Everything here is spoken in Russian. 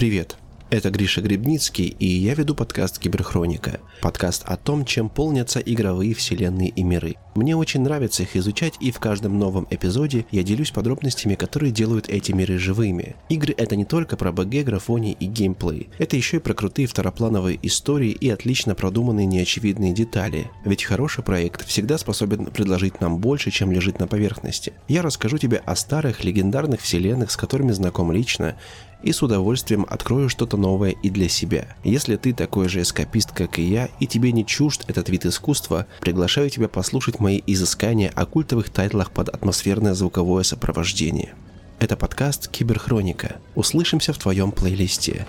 Привет! Это Гриша Гребницкий, и я веду подкаст «Киберхроника». Подкаст о том, чем полнятся игровые вселенные и миры. Мне очень нравится их изучать, и в каждом новом эпизоде я делюсь подробностями, которые делают эти миры живыми. Игры — это не только про БГ, графоний и геймплей. Это еще и про крутые второплановые истории и отлично продуманные неочевидные детали. Ведь хороший проект всегда способен предложить нам больше, чем лежит на поверхности. Я расскажу тебе о старых легендарных вселенных, с которыми знаком лично, и с удовольствием открою что-то новое и для себя. Если ты такой же эскапист, как и я, и тебе не чужд этот вид искусства, приглашаю тебя послушать мои изыскания о культовых тайтлах под атмосферное звуковое сопровождение. Это подкаст «Киберхроника». Услышимся в твоем плейлисте.